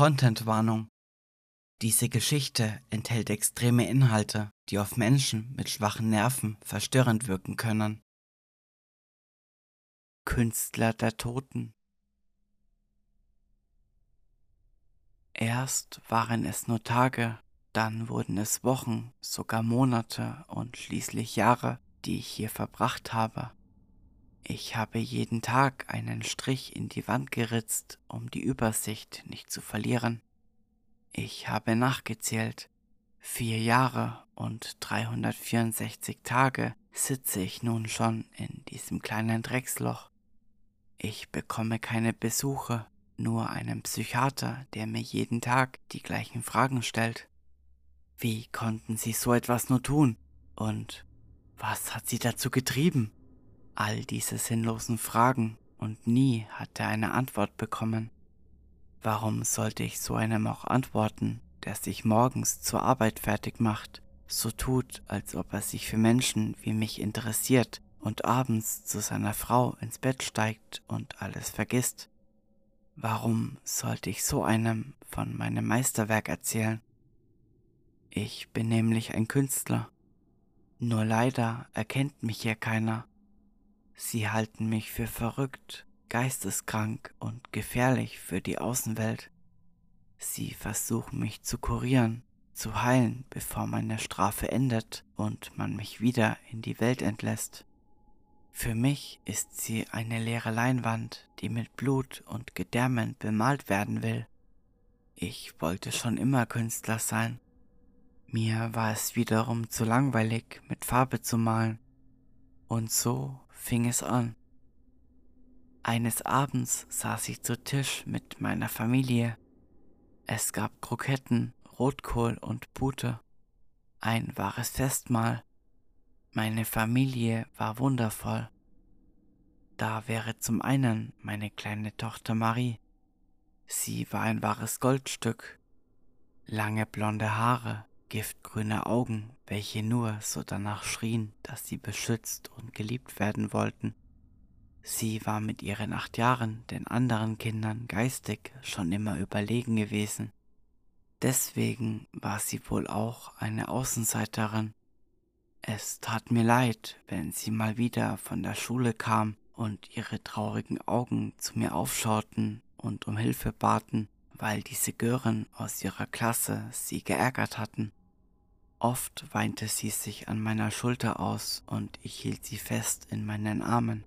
Contentwarnung. Diese Geschichte enthält extreme Inhalte, die auf Menschen mit schwachen Nerven verstörend wirken können. Künstler der Toten Erst waren es nur Tage, dann wurden es Wochen, sogar Monate und schließlich Jahre, die ich hier verbracht habe. Ich habe jeden Tag einen Strich in die Wand geritzt, um die Übersicht nicht zu verlieren. Ich habe nachgezählt. Vier Jahre und 364 Tage sitze ich nun schon in diesem kleinen Drecksloch. Ich bekomme keine Besuche, nur einen Psychiater, der mir jeden Tag die gleichen Fragen stellt. Wie konnten Sie so etwas nur tun? Und was hat Sie dazu getrieben? All diese sinnlosen Fragen und nie hat er eine Antwort bekommen. Warum sollte ich so einem auch antworten, der sich morgens zur Arbeit fertig macht, so tut, als ob er sich für Menschen wie mich interessiert und abends zu seiner Frau ins Bett steigt und alles vergisst? Warum sollte ich so einem von meinem Meisterwerk erzählen? Ich bin nämlich ein Künstler. Nur leider erkennt mich hier keiner Sie halten mich für verrückt, geisteskrank und gefährlich für die Außenwelt. Sie versuchen mich zu kurieren, zu heilen, bevor meine Strafe endet und man mich wieder in die Welt entlässt. Für mich ist sie eine leere Leinwand, die mit Blut und Gedärmen bemalt werden will. Ich wollte schon immer Künstler sein. Mir war es wiederum zu langweilig, mit Farbe zu malen. Und so fing es an. Eines Abends saß ich zu Tisch mit meiner Familie. Es gab Kroketten, Rotkohl und Pute. Ein wahres Festmahl. Meine Familie war wundervoll. Da wäre zum einen meine kleine Tochter Marie. Sie war ein wahres Goldstück. Lange blonde Haare, giftgrüne Augen, welche nur so danach schrien, dass sie beschützt und geliebt werden wollten. Sie war mit ihren acht Jahren den anderen Kindern geistig schon immer überlegen gewesen. Deswegen war sie wohl auch eine Außenseiterin. Es tat mir leid, wenn sie mal wieder von der Schule kam und ihre traurigen Augen zu mir aufschauten und um Hilfe baten, weil diese Gören aus ihrer Klasse sie geärgert hatten. Oft weinte sie sich an meiner Schulter aus und ich hielt sie fest in meinen Armen.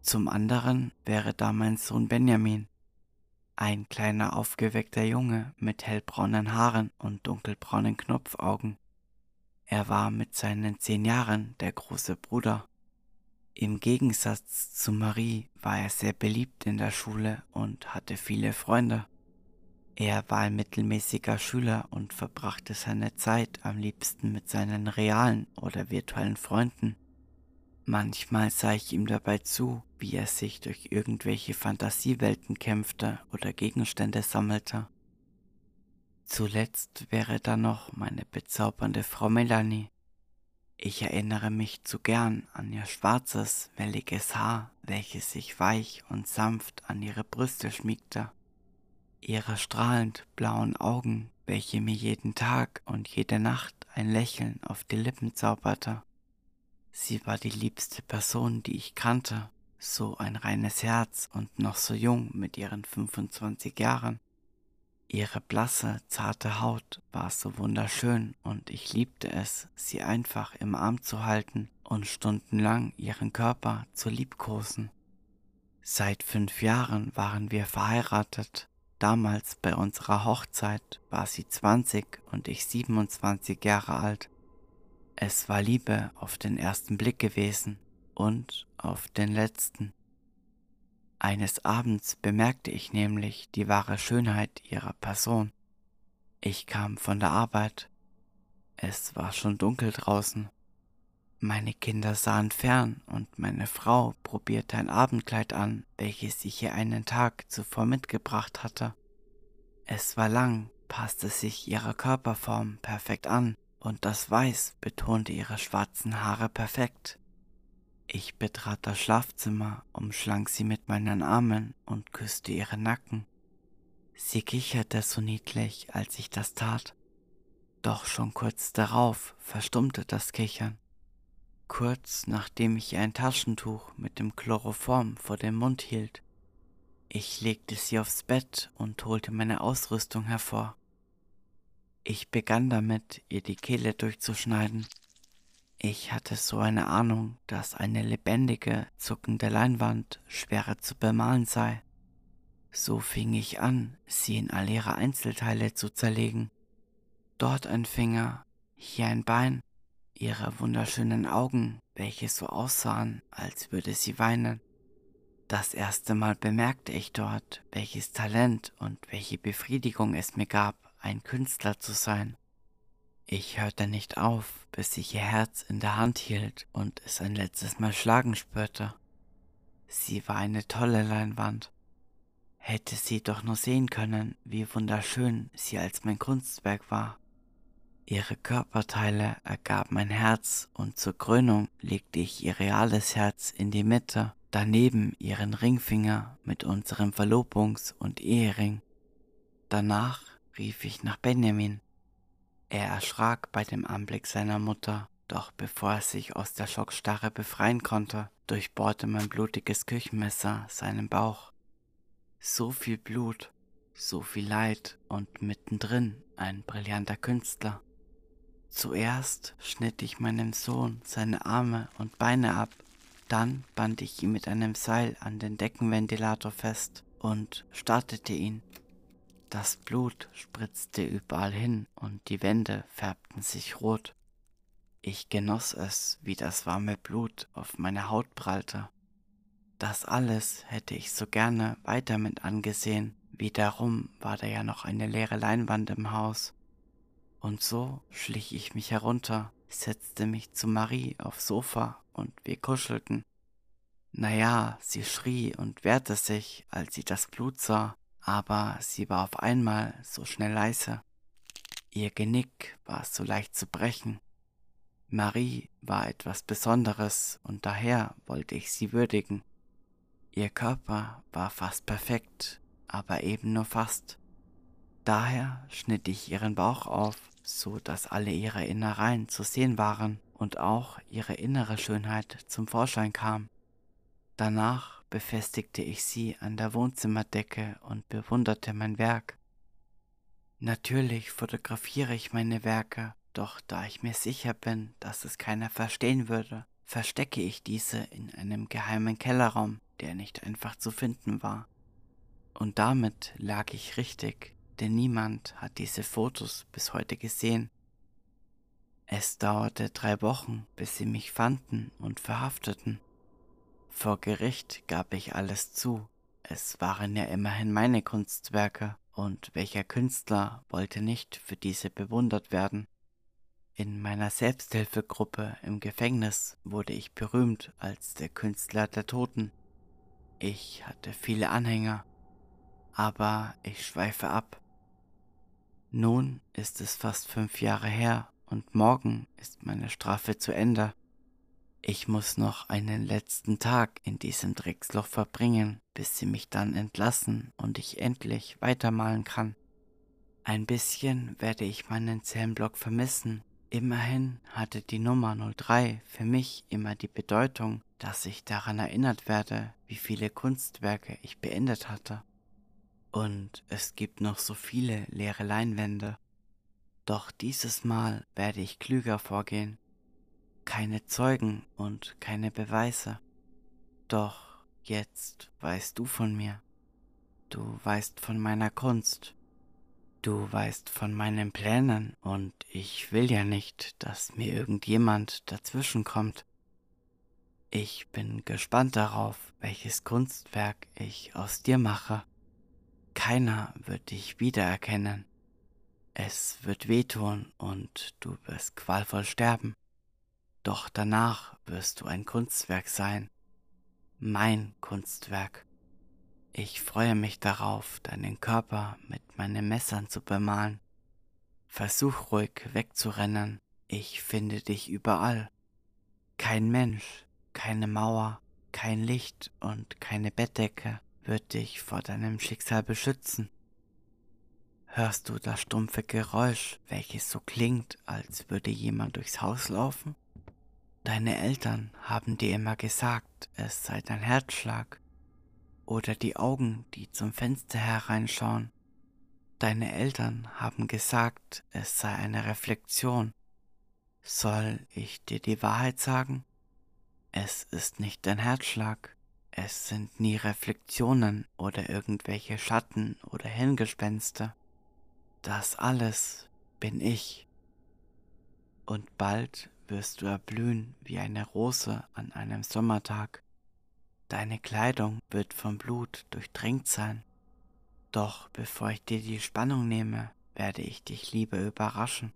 Zum anderen wäre da mein Sohn Benjamin, ein kleiner aufgeweckter Junge mit hellbraunen Haaren und dunkelbraunen Knopfaugen. Er war mit seinen zehn Jahren der große Bruder. Im Gegensatz zu Marie war er sehr beliebt in der Schule und hatte viele Freunde. Er war ein mittelmäßiger Schüler und verbrachte seine Zeit am liebsten mit seinen realen oder virtuellen Freunden. Manchmal sah ich ihm dabei zu, wie er sich durch irgendwelche Fantasiewelten kämpfte oder Gegenstände sammelte. Zuletzt wäre da noch meine bezaubernde Frau Melanie. Ich erinnere mich zu gern an ihr schwarzes, welliges Haar, welches sich weich und sanft an ihre Brüste schmiegte ihre strahlend blauen Augen, welche mir jeden Tag und jede Nacht ein Lächeln auf die Lippen zauberte. Sie war die liebste Person, die ich kannte, so ein reines Herz und noch so jung mit ihren 25 Jahren. Ihre blasse, zarte Haut war so wunderschön und ich liebte es, sie einfach im Arm zu halten und stundenlang ihren Körper zu liebkosen. Seit fünf Jahren waren wir verheiratet Damals bei unserer Hochzeit war sie 20 und ich 27 Jahre alt. Es war Liebe auf den ersten Blick gewesen und auf den letzten. Eines Abends bemerkte ich nämlich die wahre Schönheit ihrer Person. Ich kam von der Arbeit. Es war schon dunkel draußen. Meine Kinder sahen fern und meine Frau probierte ein Abendkleid an, welches ich ihr einen Tag zuvor mitgebracht hatte. Es war lang, passte sich ihrer Körperform perfekt an und das Weiß betonte ihre schwarzen Haare perfekt. Ich betrat das Schlafzimmer, umschlang sie mit meinen Armen und küsste ihren Nacken. Sie kicherte so niedlich, als ich das tat. Doch schon kurz darauf verstummte das Kichern. Kurz nachdem ich ihr ein Taschentuch mit dem Chloroform vor dem Mund hielt. Ich legte sie aufs Bett und holte meine Ausrüstung hervor. Ich begann damit, ihr die Kehle durchzuschneiden. Ich hatte so eine Ahnung, dass eine lebendige, zuckende Leinwand schwerer zu bemalen sei. So fing ich an, sie in all ihre Einzelteile zu zerlegen. Dort ein Finger, hier ein Bein, ihre wunderschönen Augen, welche so aussahen, als würde sie weinen. Das erste Mal bemerkte ich dort, welches Talent und welche Befriedigung es mir gab, ein Künstler zu sein. Ich hörte nicht auf, bis ich ihr Herz in der Hand hielt und es ein letztes Mal schlagen spürte. Sie war eine tolle Leinwand. Hätte sie doch nur sehen können, wie wunderschön sie als mein Kunstwerk war. Ihre Körperteile ergaben ein Herz und zur Krönung legte ich ihr reales Herz in die Mitte, daneben ihren Ringfinger mit unserem Verlobungs- und Ehering. Danach rief ich nach Benjamin. Er erschrak bei dem Anblick seiner Mutter, doch bevor er sich aus der Schockstarre befreien konnte, durchbohrte mein blutiges Küchenmesser seinen Bauch. So viel Blut, so viel Leid und mittendrin ein brillanter Künstler. Zuerst schnitt ich meinem Sohn seine Arme und Beine ab, dann band ich ihn mit einem Seil an den Deckenventilator fest und startete ihn. Das Blut spritzte überall hin und die Wände färbten sich rot. Ich genoss es, wie das warme Blut auf meine Haut prallte. Das alles hätte ich so gerne weiter mit angesehen, wie darum war da ja noch eine leere Leinwand im Haus und so schlich ich mich herunter, setzte mich zu Marie aufs Sofa und wir kuschelten. Naja, sie schrie und wehrte sich, als sie das Blut sah, aber sie war auf einmal so schnell leise. Ihr Genick war so leicht zu brechen. Marie war etwas Besonderes und daher wollte ich sie würdigen. Ihr Körper war fast perfekt, aber eben nur fast. Daher schnitt ich ihren Bauch auf so dass alle ihre Innereien zu sehen waren und auch ihre innere Schönheit zum Vorschein kam. Danach befestigte ich sie an der Wohnzimmerdecke und bewunderte mein Werk. Natürlich fotografiere ich meine Werke, doch da ich mir sicher bin, dass es keiner verstehen würde, verstecke ich diese in einem geheimen Kellerraum, der nicht einfach zu finden war. Und damit lag ich richtig, denn niemand hat diese Fotos bis heute gesehen. Es dauerte drei Wochen, bis sie mich fanden und verhafteten. Vor Gericht gab ich alles zu. Es waren ja immerhin meine Kunstwerke, und welcher Künstler wollte nicht für diese bewundert werden? In meiner Selbsthilfegruppe im Gefängnis wurde ich berühmt als der Künstler der Toten. Ich hatte viele Anhänger, aber ich schweife ab. Nun ist es fast fünf Jahre her und morgen ist meine Strafe zu Ende. Ich muss noch einen letzten Tag in diesem Drecksloch verbringen, bis sie mich dann entlassen und ich endlich weitermalen kann. Ein bisschen werde ich meinen Zellenblock vermissen. Immerhin hatte die Nummer 03 für mich immer die Bedeutung, dass ich daran erinnert werde, wie viele Kunstwerke ich beendet hatte. Und es gibt noch so viele leere Leinwände. Doch dieses Mal werde ich klüger vorgehen. Keine Zeugen und keine Beweise. Doch jetzt weißt du von mir. Du weißt von meiner Kunst. Du weißt von meinen Plänen und ich will ja nicht, dass mir irgendjemand dazwischenkommt. Ich bin gespannt darauf, welches Kunstwerk ich aus dir mache. Keiner wird dich wiedererkennen. Es wird wehtun und du wirst qualvoll sterben. Doch danach wirst du ein Kunstwerk sein. Mein Kunstwerk. Ich freue mich darauf, deinen Körper mit meinen Messern zu bemalen. Versuch ruhig wegzurennen. Ich finde dich überall. Kein Mensch, keine Mauer, kein Licht und keine Bettdecke wird dich vor deinem Schicksal beschützen. Hörst du das stumpfe Geräusch, welches so klingt, als würde jemand durchs Haus laufen? Deine Eltern haben dir immer gesagt, es sei dein Herzschlag oder die Augen, die zum Fenster hereinschauen. Deine Eltern haben gesagt, es sei eine Reflexion. Soll ich dir die Wahrheit sagen? Es ist nicht dein Herzschlag, es sind nie Reflexionen oder irgendwelche Schatten oder Hingespenster. Das alles bin ich. Und bald wirst du erblühen wie eine Rose an einem Sommertag. Deine Kleidung wird vom Blut durchdrängt sein. Doch bevor ich dir die Spannung nehme, werde ich dich lieber überraschen.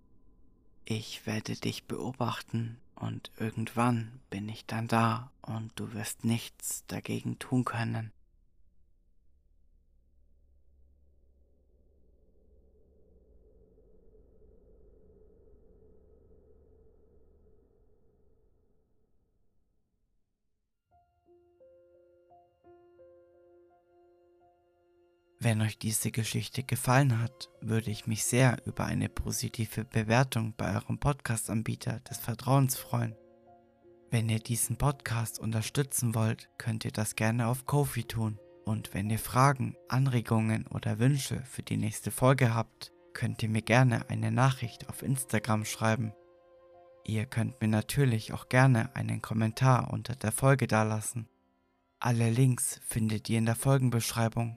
Ich werde dich beobachten und irgendwann bin ich dann da und du wirst nichts dagegen tun können. Wenn euch diese Geschichte gefallen hat, würde ich mich sehr über eine positive Bewertung bei eurem Podcast-Anbieter des Vertrauens freuen. Wenn ihr diesen Podcast unterstützen wollt, könnt ihr das gerne auf Kofi tun. Und wenn ihr Fragen, Anregungen oder Wünsche für die nächste Folge habt, könnt ihr mir gerne eine Nachricht auf Instagram schreiben. Ihr könnt mir natürlich auch gerne einen Kommentar unter der Folge dalassen. Alle Links findet ihr in der Folgenbeschreibung.